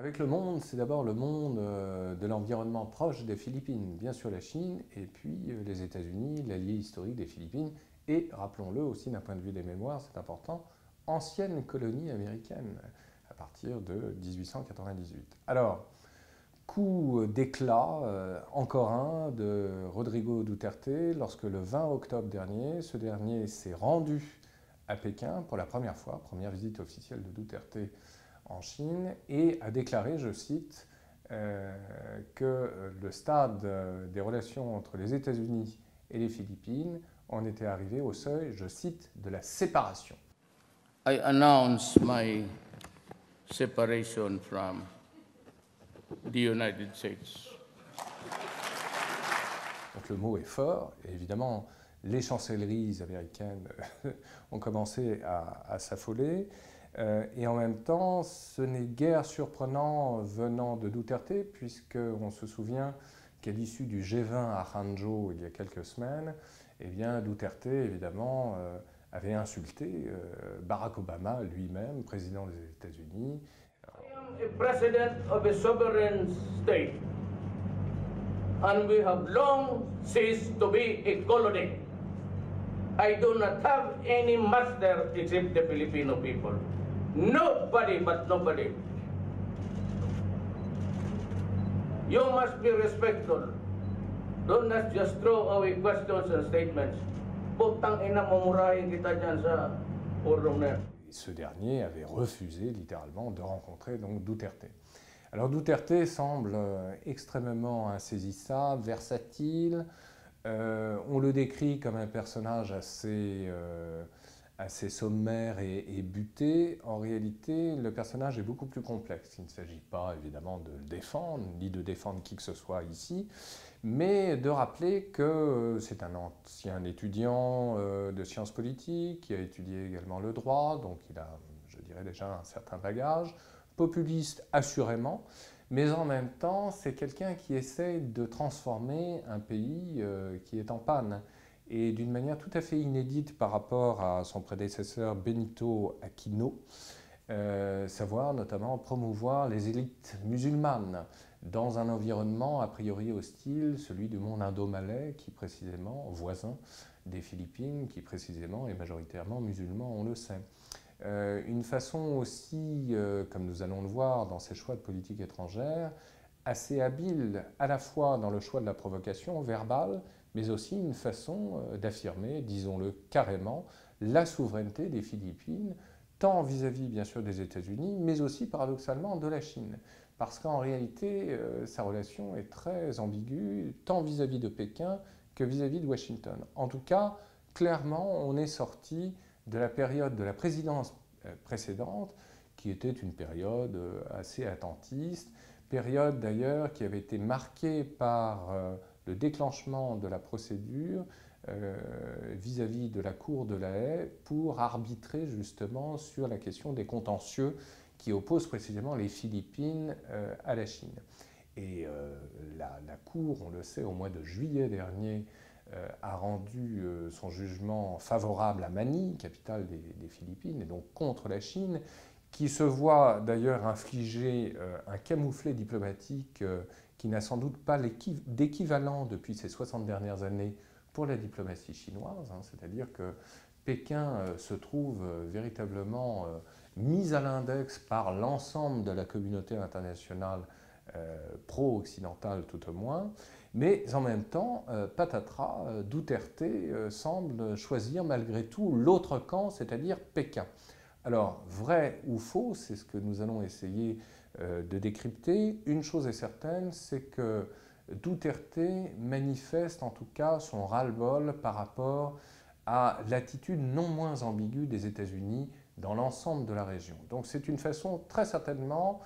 Avec le monde, c'est d'abord le monde euh, de l'environnement proche des Philippines, bien sûr la Chine, et puis euh, les États-Unis, l'allié historique des Philippines, et rappelons-le aussi d'un point de vue des mémoires, c'est important, ancienne colonie américaine à partir de 1898. Alors, coup d'éclat, euh, encore un, de Rodrigo Duterte, lorsque le 20 octobre dernier, ce dernier s'est rendu à Pékin pour la première fois, première visite officielle de Duterte en Chine, et a déclaré, je cite, euh, que le stade des relations entre les États-Unis et les Philippines en était arrivé au seuil, je cite, de la séparation. I announce my separation from the United States. Donc le mot est fort, et évidemment, les chancelleries américaines ont commencé à, s'affoler. Euh, et en même temps, ce n'est guère surprenant venant de Duterte, puisqu'on se souvient qu'à l'issue du G20 à Hangzhou il y a quelques semaines, eh bien, Duterte, évidemment, euh, avait insulté euh, Barack Obama lui-même, président des États-Unis. And we have long ceased to be a colony. I do not have any master except the Filipino people. Nobody but nobody. You must be respectful. Don't just throw away questions and statements. Ce dernier avait refusé littéralement de rencontrer Duterte. Alors Duterte semble euh, extrêmement insaisissable, versatile. Euh, on le décrit comme un personnage assez euh, assez sommaire et, buté, en réalité, le personnage est beaucoup plus complexe. Il ne s'agit pas évidemment de le défendre, ni de défendre qui que ce soit ici, mais de rappeler que c'est un ancien étudiant euh, de sciences politiques, qui a étudié également le droit, donc il a, je dirais déjà, un certain bagage, populiste assurément, mais en même temps, c'est quelqu'un qui essaie de transformer un pays euh, qui est en panne et d'une manière tout à fait inédite par rapport à son prédécesseur Benito Aquino, euh, savoir notamment promouvoir les élites musulmanes dans un environnement a priori hostile, celui du monde indo-malais, qui précisément, voisin des Philippines, qui précisément est majoritairement musulman, on le sait. Euh, une façon aussi, euh, comme nous allons le voir dans ses choix de politique étrangère, assez habile à la fois dans le choix de la provocation verbale, mais aussi une façon euh, d'affirmer, disons-le carrément, la souveraineté des Philippines, tant vis-à-vis bien sûr des États-Unis, mais aussi paradoxalement de la Chine. Parce qu'en réalité, euh, sa relation est très ambiguë, tant vis-à-vis de Pékin que vis-à-vis de Washington. En tout cas, clairement, on est sorti de la période de la présidence euh, précédente, qui était une période assez attentiste, période d'ailleurs qui avait été marquée par le déclenchement de la procédure euh, vis-à-vis de la Cour de la Haye pour arbitrer justement sur la question des contentieux qui opposent précisément les Philippines euh, à la Chine. Et euh, la, Cour, on le sait, au mois de juillet dernier, a rendu son jugement favorable à Manille, capitale des, Philippines, et donc contre la Chine, qui se voit d'ailleurs infliger un camouflet diplomatique qui n'a sans doute pas d'équivalent depuis ces 60 dernières années pour la diplomatie chinoise, hein. c'est-à-dire que Pékin euh, se trouve euh, véritablement euh, mis à l'index par l'ensemble de la communauté internationale pro-occidentale tout au moins, mais en même temps, patatras, Duterte semble choisir malgré tout l'autre camp, c'est-à-dire Pékin. Alors, vrai ou faux, c'est ce que nous allons essayer euh, de décrypter. Une chose est certaine, c'est que Duterte manifeste en tout cas son ras-le-bol par rapport à l'attitude non moins ambiguë des États-Unis dans l'ensemble de la région. Donc c'est une façon très certainement,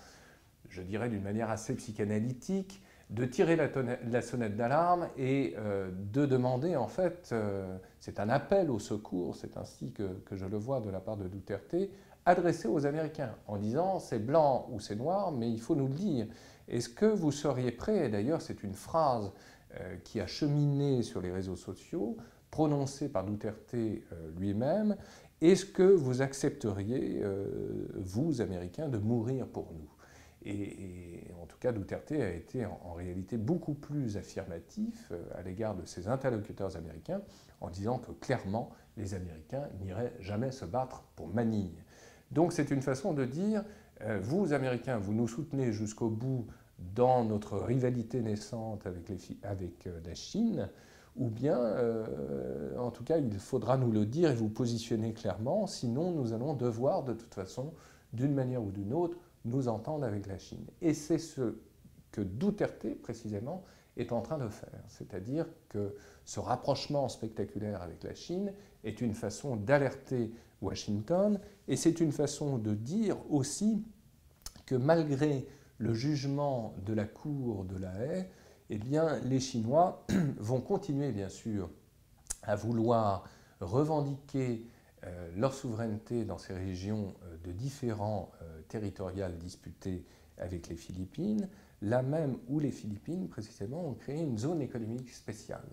je dirais d'une manière assez psychanalytique, de tirer la, sonnette d'alarme et euh, de demander en fait, euh, c'est un appel au secours, c'est ainsi que, je le vois de la part de Duterte, adressé aux Américains en disant c'est blanc ou c'est noir, mais il faut nous le dire. Est-ce que vous seriez prêt, et d'ailleurs c'est une phrase euh, qui a cheminé sur les réseaux sociaux, prononcée par Duterte lui-même, est-ce que vous accepteriez, vous Américains, de mourir pour nous? Et, en tout cas, Duterte a été en, réalité beaucoup plus affirmatif euh, à l'égard de ses interlocuteurs américains en disant que clairement, les Américains n'iraient jamais se battre pour Manille. Donc c'est une façon de dire, euh, vous Américains, vous nous soutenez jusqu'au bout dans notre rivalité naissante avec, euh, la Chine, ou bien, en tout cas, il faudra nous le dire et vous positionner clairement, sinon nous allons devoir de toute façon, d'une manière ou d'une autre, nous entendre avec la Chine. Et c'est ce que Duterte, précisément, est en train de faire. C'est-à-dire que ce rapprochement spectaculaire avec la Chine est une façon d'alerter Washington et c'est une façon de dire aussi que malgré le jugement de la Cour de la Haye, eh bien, les Chinois vont continuer, bien sûr, à vouloir revendiquer leur souveraineté dans ces régions euh, de différents euh, territoriales disputées avec les Philippines, là même où les Philippines, précisément, ont créé une zone économique spéciale.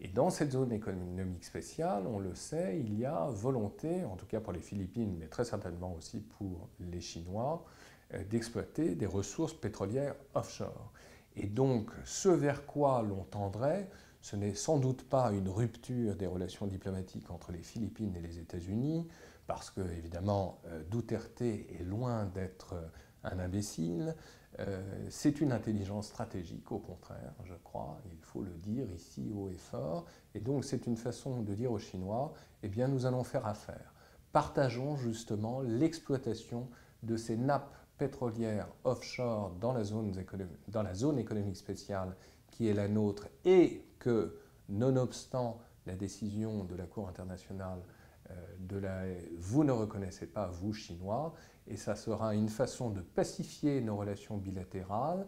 Et dans cette zone économique spéciale, on le sait, il y a volonté, en tout cas pour les Philippines, mais très certainement aussi pour les Chinois, d'exploiter des ressources pétrolières offshore. Et donc, ce vers quoi l'on tendrait, ce n'est sans doute pas une rupture des relations diplomatiques entre les Philippines et les États-Unis, parce que, évidemment, euh, Duterte est loin d'être euh, un imbécile. Euh, c'est une intelligence stratégique, au contraire, je crois, il faut le dire ici haut et fort. Et donc, c'est une façon de dire aux Chinois eh bien, nous allons faire affaire. Partageons justement l'exploitation de ces nappes pétrolières offshore dans la zone, dans la zone économique spéciale qui est la nôtre et que, nonobstant la décision de la Cour internationale euh, de la vous ne reconnaissez pas, vous, Chinois, et ça sera une façon de pacifier nos relations bilatérales,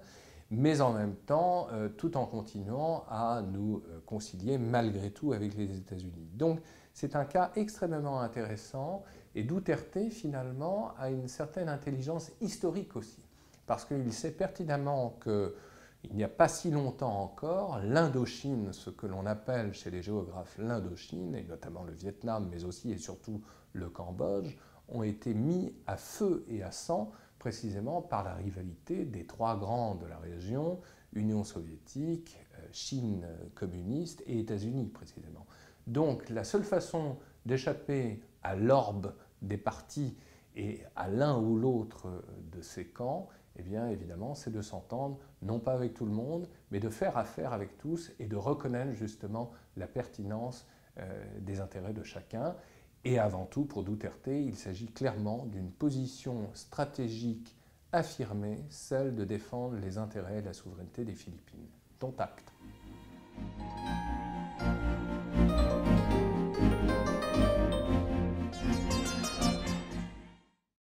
mais en même temps, euh, tout en continuant à nous euh, concilier malgré tout avec les États-Unis. Donc, c'est un cas extrêmement intéressant, et Duterte, finalement, a une certaine intelligence historique aussi, parce qu'il sait pertinemment que il n'y a pas si longtemps encore, l'Indochine, ce que l'on appelle chez les géographes l'Indochine, et notamment le Vietnam, mais aussi et surtout le Cambodge, ont été mis à feu et à sang précisément par la rivalité des trois grands de la région, Union soviétique, euh, Chine communiste et États-Unis précisément. Donc la seule façon d'échapper à l'orbe des partis et à l'un ou l'autre de ces camps, eh bien évidemment, c'est de s'entendre, non pas avec tout le monde, mais de faire affaire avec tous et de reconnaître justement la pertinence euh, des intérêts de chacun. Et avant tout, pour Duterte, il s'agit clairement d'une position stratégique affirmée, celle de défendre les intérêts et la souveraineté des Philippines. Dont acte.